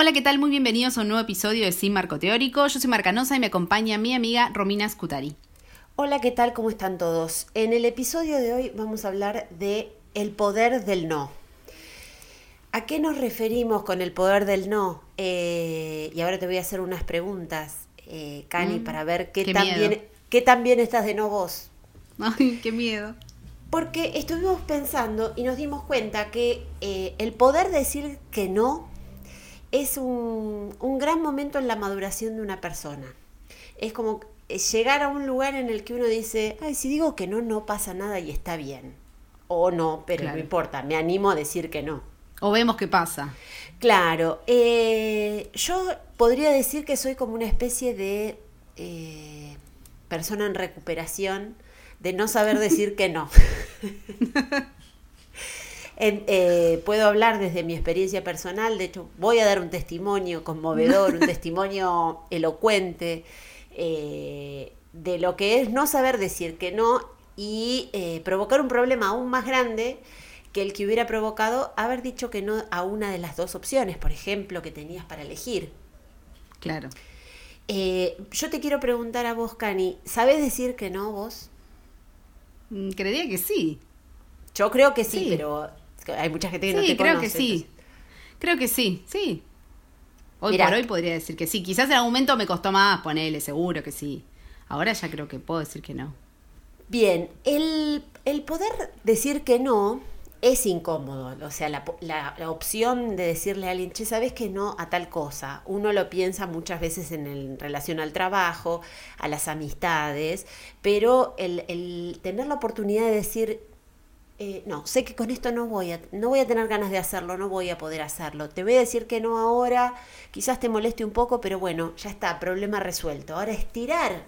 Hola, ¿qué tal? Muy bienvenidos a un nuevo episodio de Sin Marco Teórico. Yo soy Marcanosa y me acompaña mi amiga Romina Scutari. Hola, ¿qué tal? ¿Cómo están todos? En el episodio de hoy vamos a hablar de el poder del no. ¿A qué nos referimos con el poder del no? Eh, y ahora te voy a hacer unas preguntas, eh, Cani, Mm, para ver qué, qué tan miedo. bien, qué tan bien estás de no vos. Ay, qué miedo. Porque estuvimos pensando y nos dimos cuenta que eh, el poder decir que no es un, un gran momento en la maduración de una persona. Es como llegar a un lugar en el que uno dice, ay, si digo que no, no pasa nada y está bien. O no, pero Claro. no importa, me animo a decir que no. O vemos qué pasa. Claro, eh, yo podría decir que soy como una especie de eh, persona en recuperación de no saber decir que no. En- eh, puedo hablar desde mi experiencia personal, de hecho voy a dar un testimonio conmovedor, un testimonio elocuente eh, de lo que es no saber decir que no y eh, provocar un problema aún más grande que el que hubiera provocado haber dicho que no a una de las dos opciones, por ejemplo, que tenías para elegir. Claro. Eh, yo te quiero preguntar a vos, Cani, ¿sabes decir que no vos? Mm, Creería que sí. Yo creo que sí, Sí. pero hay mucha gente que no Sí, te creo conoce. que sí. entonces- Creo que sí, sí. Hoy Mirá. por hoy podría decir que sí. Quizás en algún momento me costó más ponerle, seguro que sí. Ahora ya creo que puedo decir que no. Bien, el, el poder decir que no es incómodo. O sea, la, la- la opción de decirle a alguien, che, ¿sabes que no a tal cosa? Uno lo piensa muchas veces en, el- en relación al trabajo, a las amistades, pero el, el tener la oportunidad de decir, eh, no, sé que con esto no voy, a, no voy a tener ganas de hacerlo, no voy a poder hacerlo. Te voy a decir que no ahora, quizás te moleste un poco, pero bueno, ya está, problema resuelto. Ahora estirar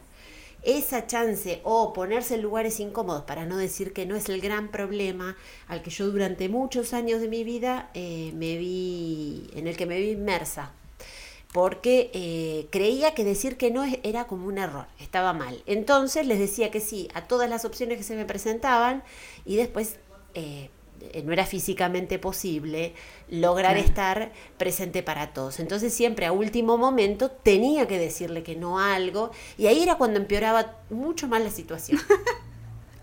esa chance o ponerse en lugares incómodos para no decir que no es el gran problema al que yo durante muchos años de mi vida eh, me vi, en el que me vi inmersa. Porque eh, creía que decir que no era como un error, estaba mal. Entonces les decía que sí a todas las opciones que se me presentaban y después eh, eh, no era físicamente posible lograr Claro. estar presente para todos. Entonces siempre a último momento tenía que decirle que no a algo y ahí era cuando empeoraba mucho más la situación.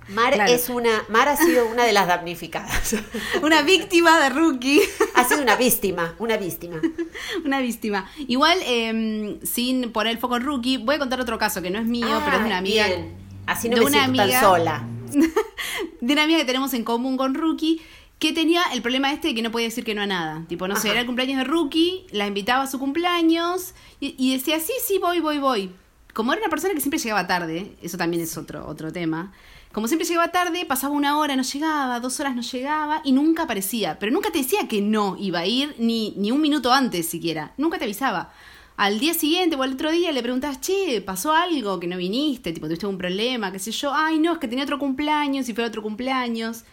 Mar Claro. es una, Mar ha sido una de las damnificadas. Una víctima de rookie. ha sido una víctima, una víctima. Una víctima. Igual, eh, sin poner el foco en rookie, voy a contar otro caso que no es mío, pero es de una Ah, amiga. bien. Así no de me una siento amiga- tan sola. de una amiga que tenemos en común con Rookie, que tenía el problema este de que no podía decir que no a nada. Tipo, no sé, Ajá. era el cumpleaños de Rookie, la invitaba a su cumpleaños y, y decía, sí, sí, voy, voy, voy. Como era una persona que siempre llegaba tarde, eso también es otro, otro tema. Como siempre llegaba tarde, pasaba una hora, no llegaba, dos horas no llegaba y nunca aparecía. Pero nunca te decía que no iba a ir, ni, ni un minuto antes siquiera. Nunca te avisaba. Al día siguiente o al otro día le preguntabas, che, ¿pasó algo que no viniste? Tipo, ¿tuviste un problema? ¿Qué sé yo? Ay, no, es que tenía otro cumpleaños y fue otro cumpleaños.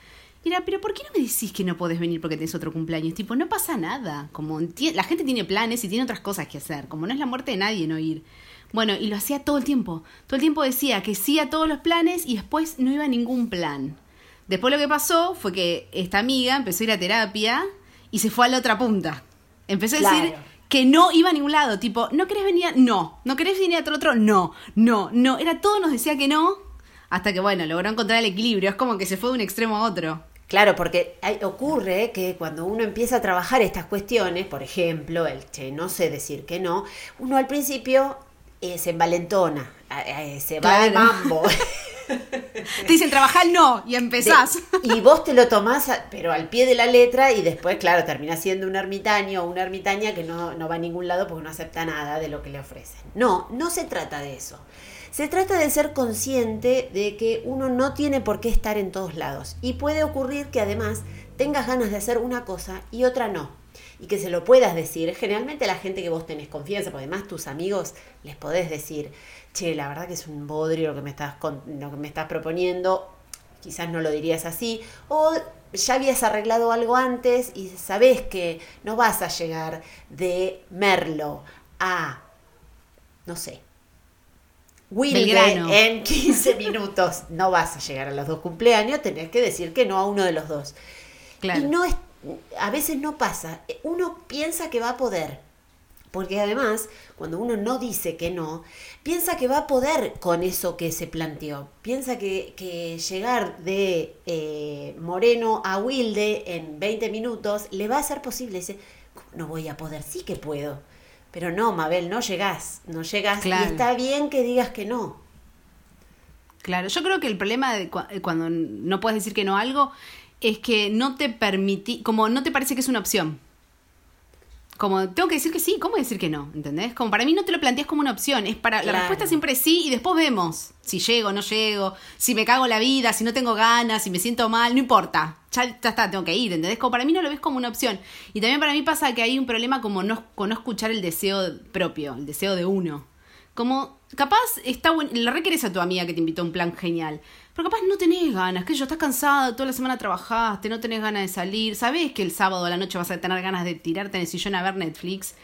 Y era, pero ¿por qué no me decís que no podés venir porque tenés otro cumpleaños? Tipo, no pasa nada. Como la gente tiene planes y tiene otras cosas que hacer. Como no es la muerte de nadie no ir. Bueno, y lo hacía todo el tiempo. Todo el tiempo decía que sí a todos los planes y después no iba a ningún plan. Después lo que pasó fue que esta amiga empezó a ir a terapia y se fue a la otra punta. Empezó a decir que no iba a ningún lado. Tipo, ¿no querés venir? a- No. ¿No querés venir a otro otro? No. No, no. Era todo nos decía que no. Hasta que, bueno, logró encontrar el equilibrio. Es como que se fue de un extremo a otro. Claro, porque hay- ocurre que cuando uno empieza a trabajar estas cuestiones, por ejemplo, el che, no sé decir que no, uno al principio eh, se envalentona, eh, se va Claro. mambo. Te dicen trabajar no y empezás. De- y vos te lo tomás, a- pero al pie de la letra, y después, claro, terminás siendo un ermitaño o una ermitaña que no, no va a ningún lado porque no acepta nada de lo que le ofrecen. No, no se trata de eso. Se trata de ser consciente de que uno no tiene por qué estar en todos lados. Y puede ocurrir que además tengas ganas de hacer una cosa y otra no. Y que se lo puedas decir. Generalmente la gente que vos tenés confianza, porque además tus amigos les podés decir, che, la verdad que es un bodrio lo que me estás, con- lo que me estás proponiendo, quizás no lo dirías así, o ya habías arreglado algo antes y sabes que no vas a llegar de Merlo a, no sé, Wilde Belgrano. en 15 minutos. No vas a llegar a los dos cumpleaños, tenés que decir que no a uno de los dos. Claro. Y no es, a veces no pasa. Uno piensa que va a poder. Porque además, cuando uno no dice que no, piensa que va a poder con eso que se planteó. Piensa que, que llegar de eh, Moreno a Wilde en 20 minutos le va a ser posible. Dice, "¿Cómo no voy a poder, sí que puedo. Pero no, Mabel, no llegás, no llegás. Claro. Y está bien que digas que no. Claro, yo creo que el problema de cua- cuando no puedes decir que no a algo es que no te permití, como no te parece que es una opción. Como tengo que decir que sí, ¿cómo decir que no? ¿Entendés? Como para mí no te lo planteas como una opción, es para la respuesta siempre es sí y después vemos si llego, no llego, si me cago la vida, si no tengo ganas, si me siento mal, no importa. Ya, ya está, tengo que ir, ¿entendés? Como para mí no lo ves como una opción. Y también para mí pasa que hay un problema como no, con no escuchar el deseo propio, el deseo de uno. Como, capaz está bueno, le requerés a tu amiga que te invitó a un plan genial, pero capaz no tenés ganas, que yo estás cansado, toda la semana trabajaste, no tenés ganas de salir, sabés que el sábado a la noche vas a tener ganas de tirarte en el sillón a ver Netflix.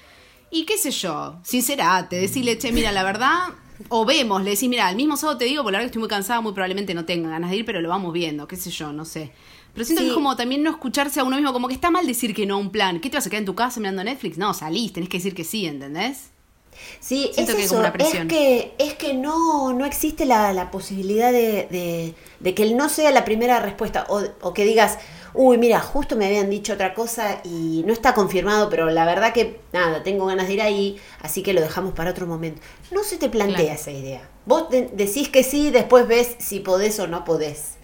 Y qué sé yo, sincerate, decirle, che, mira, la verdad, o vemos, le decís, mira, el mismo sábado te digo, por la verdad que estoy muy cansada, muy probablemente no tenga ganas de ir, pero lo vamos viendo, qué sé yo, no sé. Pero siento Sí. que es como también no escucharse a uno mismo, como que está mal decir que no a un plan. ¿Qué te vas a quedar en tu casa mirando Netflix? No, salís, tenés que decir que sí, ¿entendés? Sí, Siento es que es eso, como una es que, es que no, no existe la, la posibilidad de, de- de que el no sea la primera respuesta o, o que digas, uy, mira, justo me habían dicho otra cosa y no está confirmado, pero la verdad que nada, tengo ganas de ir ahí, así que lo dejamos para otro momento. No se te plantea Claro. esa idea. Vos de- decís que sí, después ves si podés o no podés.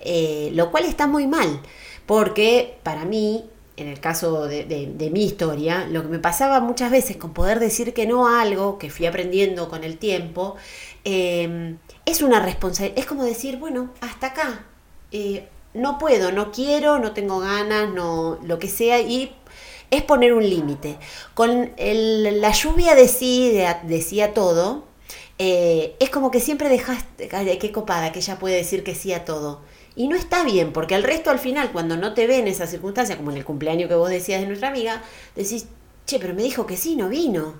Eh, lo cual está muy mal, porque para mí, en el caso de, de- de mi historia, lo que me pasaba muchas veces con poder decir que no a algo que fui aprendiendo con el tiempo, eh, es una responsabilidad, es como decir, bueno, hasta acá, eh, no puedo, no quiero, no tengo ganas, no lo que sea, y es poner un límite. Con la lluvia de sí, de, de sí a todo, eh, es como que siempre dejaste, qué copada que ella puede decir que sí a todo. Y no está bien, porque el resto al final, cuando no te ve en esa circunstancia, como en el cumpleaños que vos decías de nuestra amiga, decís, che, pero me dijo que sí, no vino.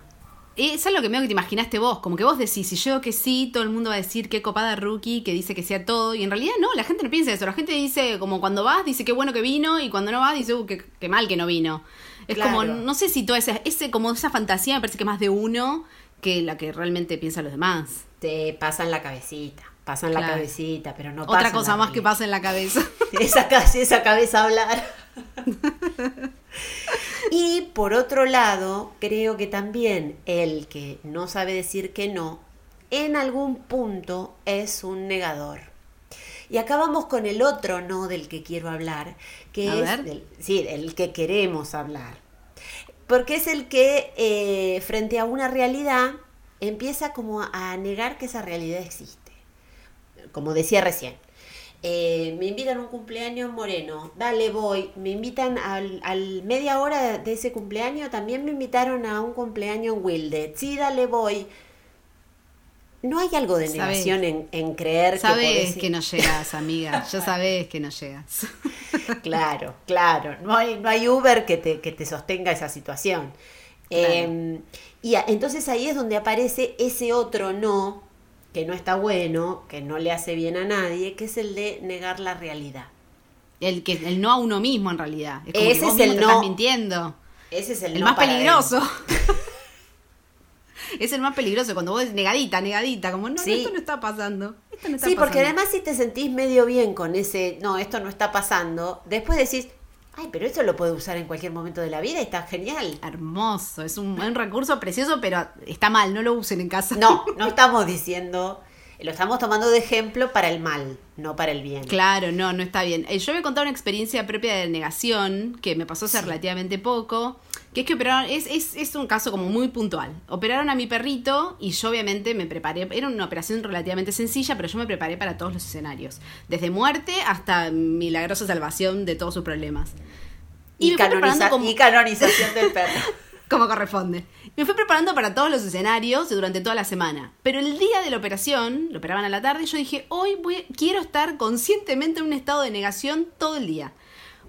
Es algo que medio que te imaginaste vos, como que vos decís, si yo que sí, todo el mundo va a decir qué copada rookie, que dice que sea todo, y en realidad no, la gente no piensa eso, la gente dice, como cuando vas, dice qué bueno que vino, y cuando no vas, dice, uh, qué, qué mal que no vino. Es Claro. como, no sé si toda esa, ese, como esa fantasía me parece que más de uno que la que realmente piensan los demás. Te pasan la cabecita, pasan la Claro. cabecita, pero no Otra pasan cosa más que pasa en la cabeza. esa, esa cabeza hablar. y por otro lado, creo que también el que no sabe decir que no, en algún punto es un negador. Y acá vamos con el otro no del que quiero hablar, que A es ver. del- sí, el que queremos hablar. Porque es el que eh, frente a una realidad empieza como a negar que esa realidad existe como decía recién. eh, me invitan a un cumpleaños moreno, dale voy, me invitan al, al media hora de ese cumpleaños, también me invitaron a un cumpleaños en Wilde, sí, dale voy. No hay algo de Sabés. negación en, en creer Sabes que podés- que no llegas, amiga, ya sabes que no llegas. Claro, claro. No hay, no hay Uber que te, que te sostenga esa situación. Claro. Eh, y a- entonces ahí es donde aparece ese otro no, que no está bueno, que no le hace bien a nadie, que es el de negar la realidad. El, que, el no a uno mismo, en realidad. Es como Ese que vos es el te no. estás mintiendo. Ese es el, El, no más para peligroso. es el más peligroso cuando vos negadita, negadita, como no, no, esto no está pasando. Esto no está Sí, porque además si te sentís medio bien con ese, no, esto no está pasando, después decís, ay, pero esto lo puede usar en cualquier momento de la vida y está genial. Hermoso, es un, un recurso precioso, pero está mal, no lo usen en casa. No, no estamos diciendo, lo estamos tomando de ejemplo para el mal, no para el bien. Claro, no, no está bien. Eh, Yo voy a contar una experiencia propia de negación que me pasó hace relativamente poco, que es que operaron, es, es, es un caso como muy puntual. Operaron a mi perrito y yo obviamente me preparé, era una operación relativamente sencilla, pero yo me preparé para todos los escenarios, desde muerte hasta milagrosa salvación de todos sus problemas. Y, canoniza- como- y canonización del perro. como corresponde. Me fui preparando para todos los escenarios durante toda la semana. Pero el día de la operación, lo operaban a la tarde, y yo dije, hoy voy, quiero estar conscientemente en un estado de negación todo el día.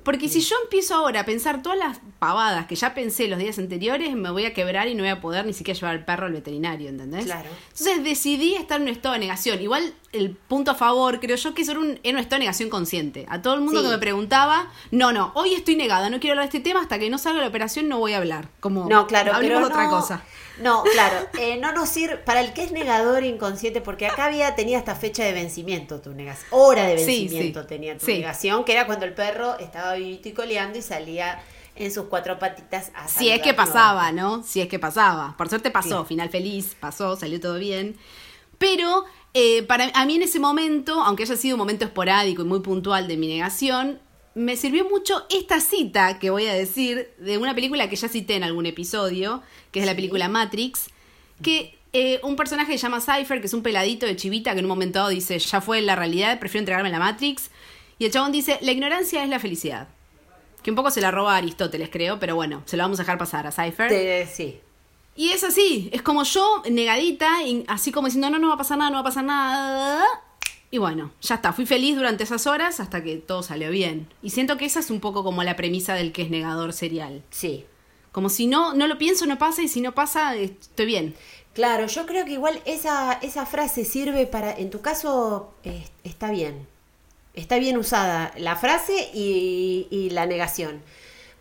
Porque si yo empiezo ahora a pensar todas las pavadas que ya pensé los días anteriores, me voy a quebrar y no voy a poder ni siquiera llevar al perro al veterinario, ¿entendés? Claro. Entonces decidí estar en un estado de negación. Igual el punto a favor, creo yo, que es un, en un estado de negación consciente. A todo el mundo Sí. que me preguntaba, no, no, hoy estoy negada, no quiero hablar de este tema, hasta que no salga la operación no voy a hablar. Como, No, claro, hablemos pero otra no, cosa. No, claro, eh, no nos sirve para el que es negador inconsciente, porque acá había tenía esta fecha de vencimiento tu negación, hora de vencimiento sí. tenía tu Sí. negación, que era cuando el perro estaba y coleando y salía en sus cuatro patitas a Si es que pasaba, ¿no? Si es que pasaba. Por suerte pasó, Sí. final feliz, pasó, salió todo bien. Pero eh, para a mí en ese momento, aunque haya sido un momento esporádico y muy puntual de mi negación, me sirvió mucho esta cita que voy a decir de una película que ya cité en algún episodio, que es la película Matrix, que eh, un personaje que se llama Cypher, que es un peladito de chivita que en un momento dado dice, ya fue la realidad, prefiero entregarme a la Matrix. Y el chabón dice, la ignorancia es la felicidad. Que un poco se la roba a Aristóteles, creo, pero bueno, se lo vamos a dejar pasar a Cypher. Te- sí. Y es así, es como yo, negadita, y así como diciendo, no, no va a pasar nada, no va a pasar nada. Y bueno, ya está, fui feliz durante esas horas hasta que todo salió bien. Y siento que esa es un poco como la premisa del que es negador serial. Sí. Como si no, no lo pienso, no pasa, y si no pasa, estoy bien. Claro, yo creo que igual esa, esa frase sirve para, en tu caso, eh, está bien. Está bien usada la frase y, y la negación.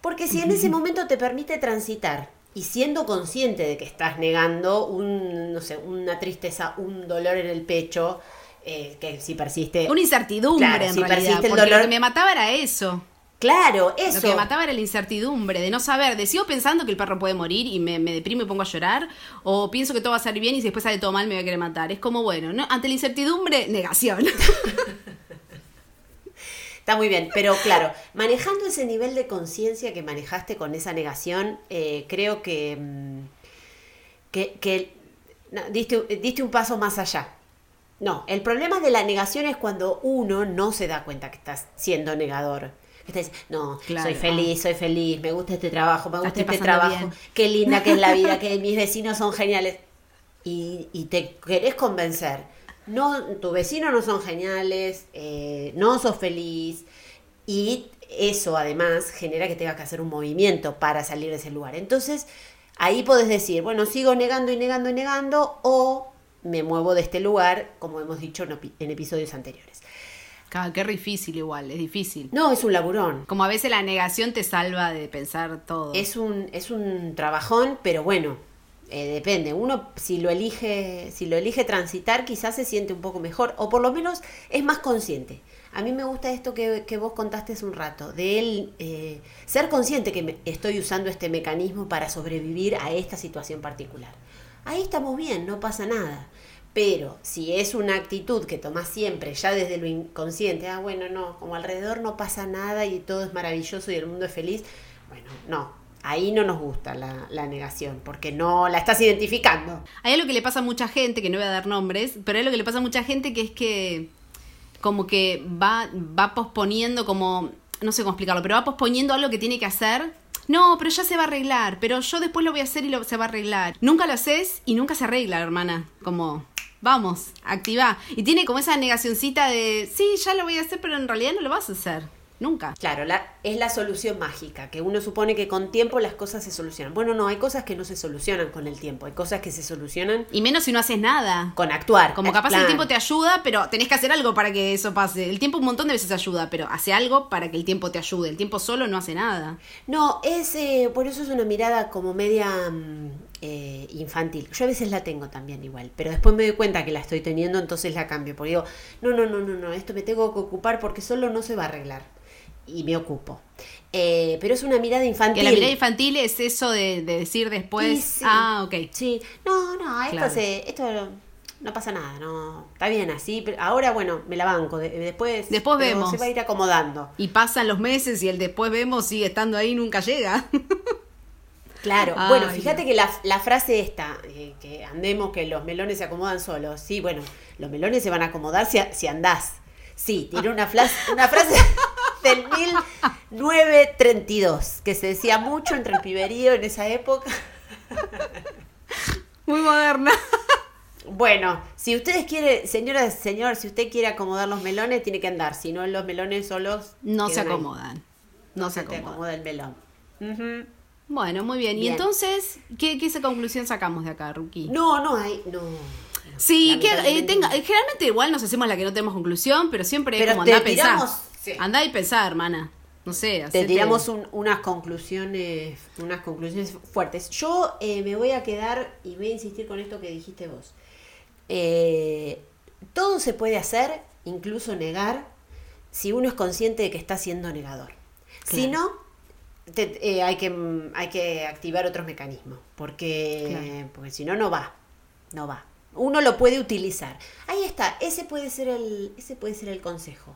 Porque si en ese momento te permite transitar y siendo consciente de que estás negando un, no sé, una tristeza, un dolor en el pecho, eh, que si persiste... Una incertidumbre Claro, en si realidad. persiste el dolor- lo que me mataba era eso. Claro, Lo eso. que me mataba era la incertidumbre de no saber, de sigo pensando que el perro puede morir y me, me deprimo y pongo a llorar, o pienso que todo va a salir bien y si después sale todo mal me voy a querer matar. Es como, bueno, ¿no? ante la incertidumbre, negación. Está muy bien, pero claro, manejando ese nivel de conciencia que manejaste con esa negación, eh, creo que, mm, que, que, no, diste, diste un paso más allá. No, el problema de la negación es cuando uno no se da cuenta que estás siendo negador. Que estás, no, Claro, soy feliz, soy feliz, me gusta este trabajo, me gusta este trabajo, bien. qué linda que es la vida, que mis vecinos son geniales. Y, y te querés convencer. No, tu vecino no son geniales, eh, no sos feliz. Y eso además genera que tengas que hacer un movimiento para salir de ese lugar. Entonces, ahí podés decir, bueno, sigo negando y negando y negando, o me muevo de este lugar, como hemos dicho en, epi- en episodios anteriores. Claro, qué difícil igual, es difícil. No, es un laburón. Como a veces la negación te salva de pensar todo. Es un, es un trabajón, pero bueno, eh, depende. Uno, si lo elige, si lo elige transitar, quizás se siente un poco mejor, o por lo menos es más consciente. A mí me gusta esto que, que vos contaste hace un rato, de él eh, ser consciente que me- estoy usando este mecanismo para sobrevivir a esta situación particular. Ahí estamos bien, no pasa nada. Pero si es una actitud que tomás siempre, ya desde lo inconsciente, ah, bueno, no, como alrededor no pasa nada y todo es maravilloso y el mundo es feliz, bueno, no, ahí no nos gusta la, negación, porque no la estás identificando. Hay algo que le pasa a mucha gente, que no voy a dar nombres, pero hay algo que le pasa a mucha gente que es que como que va, va posponiendo como, no sé cómo explicarlo, pero va posponiendo algo que tiene que hacer. No, pero ya se va a arreglar, pero yo después lo voy a hacer y lo, se va a arreglar. Nunca lo haces y nunca se arregla, hermana. Como, vamos, activa. Y tiene como esa negacioncita de, sí, ya lo voy a hacer, pero en realidad no lo vas a hacer. Nunca. Claro, la, es la solución mágica, que uno supone que con tiempo las cosas se solucionan. Bueno, no, hay cosas que no se solucionan con el tiempo, hay cosas que se solucionan Y menos si no haces nada. con actuar. Como capaz el Claro. tiempo te ayuda, pero tenés que hacer algo para que eso pase. El tiempo un montón de veces ayuda, pero hace algo para que el tiempo te ayude. El tiempo solo no hace nada. No, es eh, por eso es una mirada como media mm, eh, infantil. Yo a veces la tengo también igual, pero después me doy cuenta que la estoy teniendo, entonces la cambio. Porque digo, no, no, no, no, no, esto me tengo que ocupar porque solo no se va a arreglar. Y me ocupo. Eh, pero es una mirada infantil. Que la mirada infantil es eso de, de decir después, Sí, ah, ok. Sí, no, no, esto, Claro. se, esto no pasa nada, no, está bien así. Pero ahora, bueno, me la banco. de- después, Después vemos. Se va a ir acomodando. Y pasan los meses y el después vemos sigue estando ahí y nunca llega. Claro, Ay, bueno, fíjate que la, la frase esta, eh, que andemos, que los melones se acomodan solos. Sí, bueno, los melones se van a acomodar si, si andás. Sí, tiene una, flas- una frase del 1932, que se decía mucho entre el piberío en esa época. Muy moderna. Bueno, si ustedes quieren, señora, señor, si usted quiere acomodar los melones, tiene que andar. Si no, los melones solos No se acomodan. No se se te acomoda. el melón. Bueno, muy bien. Y entonces, ¿qué, qué conclusión sacamos de acá, Ruki? No, no hay, no. Sí, que eh, tenga, eh, generalmente igual nos hacemos la que no tenemos conclusión, pero siempre Pero es como te andá a pensar. tiramos- sí. Andá y pensar, hermana. No sé, Te hacete- tiramos un- unas conclusiones, unas conclusiones fuertes. Yo eh, me voy a quedar y voy a insistir con esto que dijiste vos. Eh, todo se puede hacer, incluso negar, si uno es consciente de que está siendo negador. Si Claro. no, te- eh, hay, que, hay que activar otros mecanismos, porque, Claro. porque si no, no va. No va. Uno lo puede utilizar. Ahí está, ese puede ser el, ese puede ser el consejo.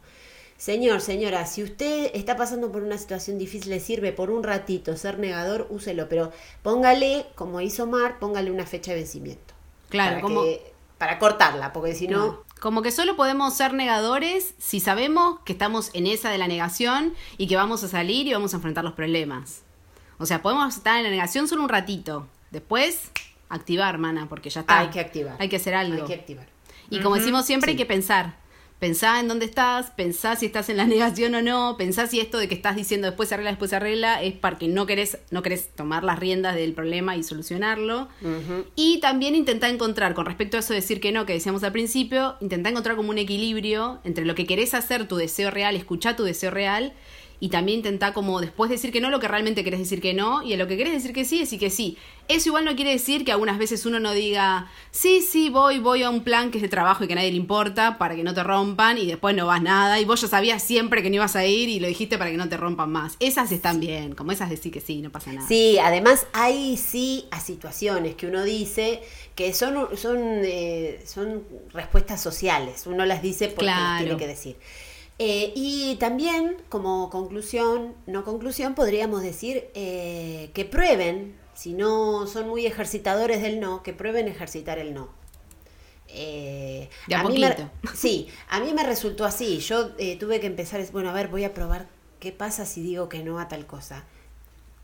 Señor, señora, si usted está pasando por una situación difícil, le sirve por un ratito ser negador, úselo, pero póngale, como hizo Mar, póngale una fecha de vencimiento. Claro, para como- que- para cortarla, porque si no. Como que solo podemos ser negadores si sabemos que estamos en esa de la negación y que vamos a salir y vamos a enfrentar los problemas. O sea, podemos estar en la negación solo un ratito. Después, activar, mana, porque ya está. hay que activar. Hay que hacer algo. Hay que activar. Y como decimos siempre, hay que pensar. Pensá en dónde estás, pensá si estás en la negación o no, pensá si esto de que estás diciendo después se arregla, después se arregla, es porque no querés, no querés tomar las riendas del problema y solucionarlo. Y también intentá encontrar, con respecto a eso de decir que no, que decíamos al principio, intentá encontrar como un equilibrio entre lo que querés hacer, tu deseo real, escuchá tu deseo real, y también intentá como después decir que no lo que realmente querés decir que no, y a lo que querés decir que sí, decir que sí. Eso igual no quiere decir que algunas veces uno no diga, sí, sí, voy, voy a un plan que es de trabajo y que a nadie le importa, para que no te rompan, y después no vas nada, y vos ya sabías siempre que no ibas a ir y lo dijiste para que no te rompan más. Esas están bien, como esas decir que sí, no pasa nada. Sí, además hay sí a situaciones que uno dice que son, son, eh, son respuestas sociales. Uno las dice porque Claro. tiene que decir. Eh, y también, como conclusión, no conclusión, podríamos decir eh, que prueben, si no son muy ejercitadores del no, que prueben ejercitar el no. Eh, De a mí me- poquito. sí, a mí me resultó así. Yo eh, tuve que empezar, bueno, a ver, voy a probar qué pasa si digo que no a tal cosa.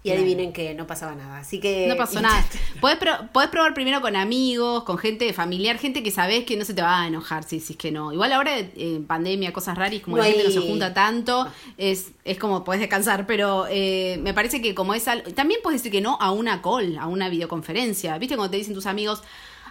Y adivinen que no pasaba nada. Así que. No pasó nada. Podés, pro- podés probar primero con amigos, con gente familiar, gente que sabés que no se te va a enojar si decís que no. Igual ahora eh, en pandemia, cosas raras, como No la gente no se junta tanto, es, es como podés descansar, pero eh, me parece que como es algo... También podés decir que no a una call, a una videoconferencia. ¿Viste cuando te dicen tus amigos...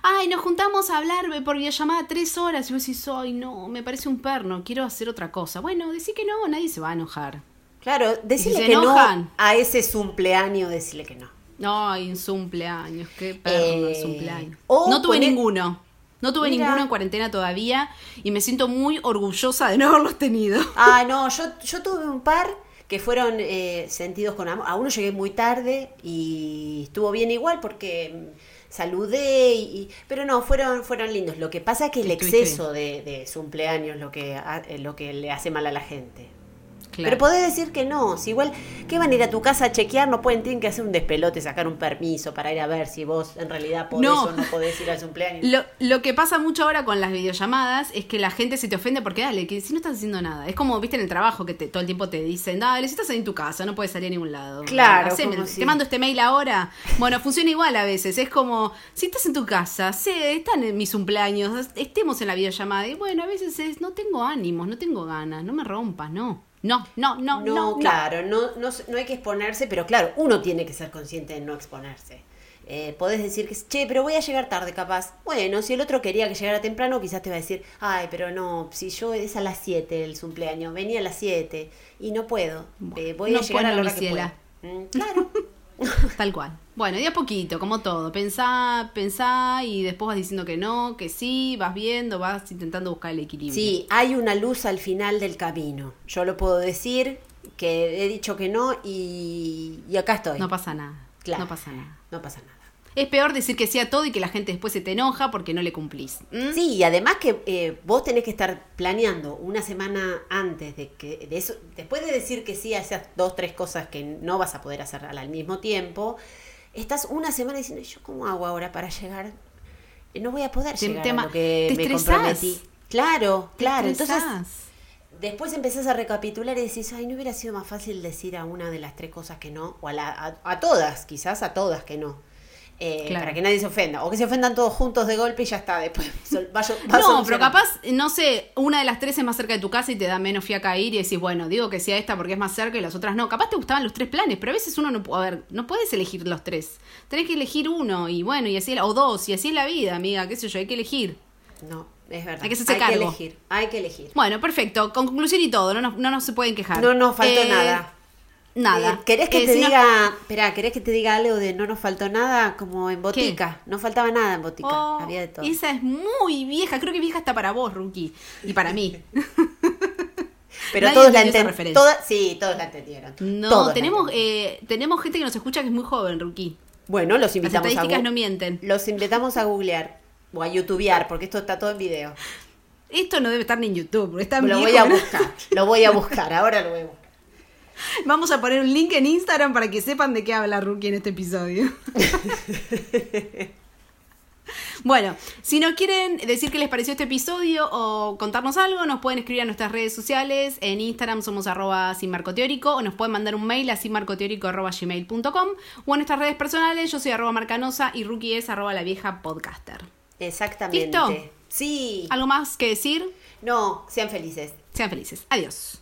Ay, nos juntamos a hablar por videollamada tres horas y vos decís, ay, no, me parece un perno, quiero hacer otra cosa. Bueno, decí que no, nadie se va a enojar. Claro, decirle que enojan. no a ese cumpleaños, decirle que no. Ay, un cumpleaños, qué perno Eh, cumpleaños. No tuve poner- ninguno. No tuve Mira. ninguno en cuarentena todavía y me siento muy orgullosa de no haberlos tenido. Ah, no, yo, yo tuve un par que fueron eh, sentidos con amor. A uno llegué muy tarde y estuvo bien igual porque mm, saludé, y, y- pero no, fueron, fueron lindos. Lo que pasa es que el Estuviste exceso de, de cumpleaños lo que, eh, lo que le hace mal a la gente. Claro. Pero podés decir que no, si igual, ¿qué van a ir a tu casa a chequear? No pueden, tienen que hacer un despelote, sacar un permiso para ir a ver si vos en realidad podés No. o no podés ir al cumpleaños. Lo, lo que pasa mucho ahora con las videollamadas es que la gente se te ofende porque dale, que si no estás haciendo nada. Es como, viste, en el trabajo que te- todo el tiempo te dicen, dale, si estás en tu casa, no puedes salir a ningún lado. Claro, Haceme- te mando este mail ahora. Bueno, funciona igual a veces. Es como, si estás en tu casa, sé, están en mis cumpleaños, estemos en la videollamada. Y bueno, a veces es, no tengo ánimos, no tengo ganas, no me rompas, no. No, no, no, no. No, claro, no, no, no hay que exponerse, pero claro, uno tiene que ser consciente de no exponerse. Eh, podés decir que, che, pero voy a llegar tarde capaz. Bueno, si el otro quería que llegara temprano, quizás te va a decir, ay, pero no, si yo es a las 7 el cumpleaños, venía a las 7 y no puedo. Eh, voy no a llegar a la hora que pueda. Mm, claro. Tal cual. Bueno, y a poquito, como todo. Pensá, pensá y después vas diciendo que no, que sí, vas viendo, vas intentando buscar el equilibrio. Sí, hay una luz al final del camino. Yo lo puedo decir, que he dicho que no y, y acá estoy. No pasa nada. Claro. No pasa nada. No pasa nada. Es peor decir que sí a todo y que la gente después se te enoja porque no le cumplís. ¿Mm? Sí, y además que eh, vos tenés que estar planeando una semana antes de que de eso, después de decir que sí a esas dos, tres cosas que no vas a poder hacer al mismo tiempo, estás una semana diciendo, ¿yo cómo hago ahora para llegar? Eh, No voy a poder Te- llegar te a lo que te me estresás. comprometí. Claro, claro. Entonces, después empezás a recapitular y decís, ay, no hubiera sido más fácil decir a una de las tres cosas que no, o a, la- a- a todas, quizás a todas que no. Eh, Claro. para que nadie se ofenda. O que se ofendan todos juntos de golpe y ya está. Después va, va No, pero capaz, no sé, una de las tres es más cerca de tu casa y te da menos fiaca ir y decís, bueno, digo que sea esta porque es más cerca y las otras no. Capaz te gustaban los tres planes, pero a veces uno no puede, a ver, no puedes elegir los tres. Tenés que elegir uno y bueno, y así, o dos, y así es la vida, amiga, qué sé yo, hay que elegir. No, es verdad. Hay que hacerse hay cargo. que elegir. Hay que elegir. Bueno, perfecto, con conclusión y todo, no nos, no nos se pueden quejar. No nos faltó Eh, nada. Nada. Eh, ¿Querés que Eh, te diga, espera, querés que te diga algo de no nos faltó nada como en botica? No faltaba nada en botica, Oh, había de todo. Esa es muy vieja, creo que vieja está para vos, Rookie, y para mí. Pero nadie todos la entendieron. Sí, todos la entendieron. No, Todos tenemos, entendieron. eh, tenemos gente que nos escucha que es muy joven, Rookie. Bueno, los Las invitamos a estadísticas no mienten. Los invitamos a googlear o a youtubear, porque esto está todo en video. Esto no debe estar ni en YouTube, está en Lo viejo, voy a ¿no? buscar, lo voy a buscar, ahora lo voy a buscar. Vamos a poner un link en Instagram para que sepan de qué habla Rookie en este episodio. bueno, si nos quieren decir qué les pareció este episodio o contarnos algo, nos pueden escribir a nuestras redes sociales. En Instagram somos arroba sin marco teórico o nos pueden mandar un mail a sinmarcoteórico arroba gmail.com o en nuestras redes personales yo soy arroba marcanosa y Rookie es arroba la vieja podcaster. Exactamente. ¿Listo? Sí. ¿Algo más que decir? No, sean felices. Sean felices. Adiós.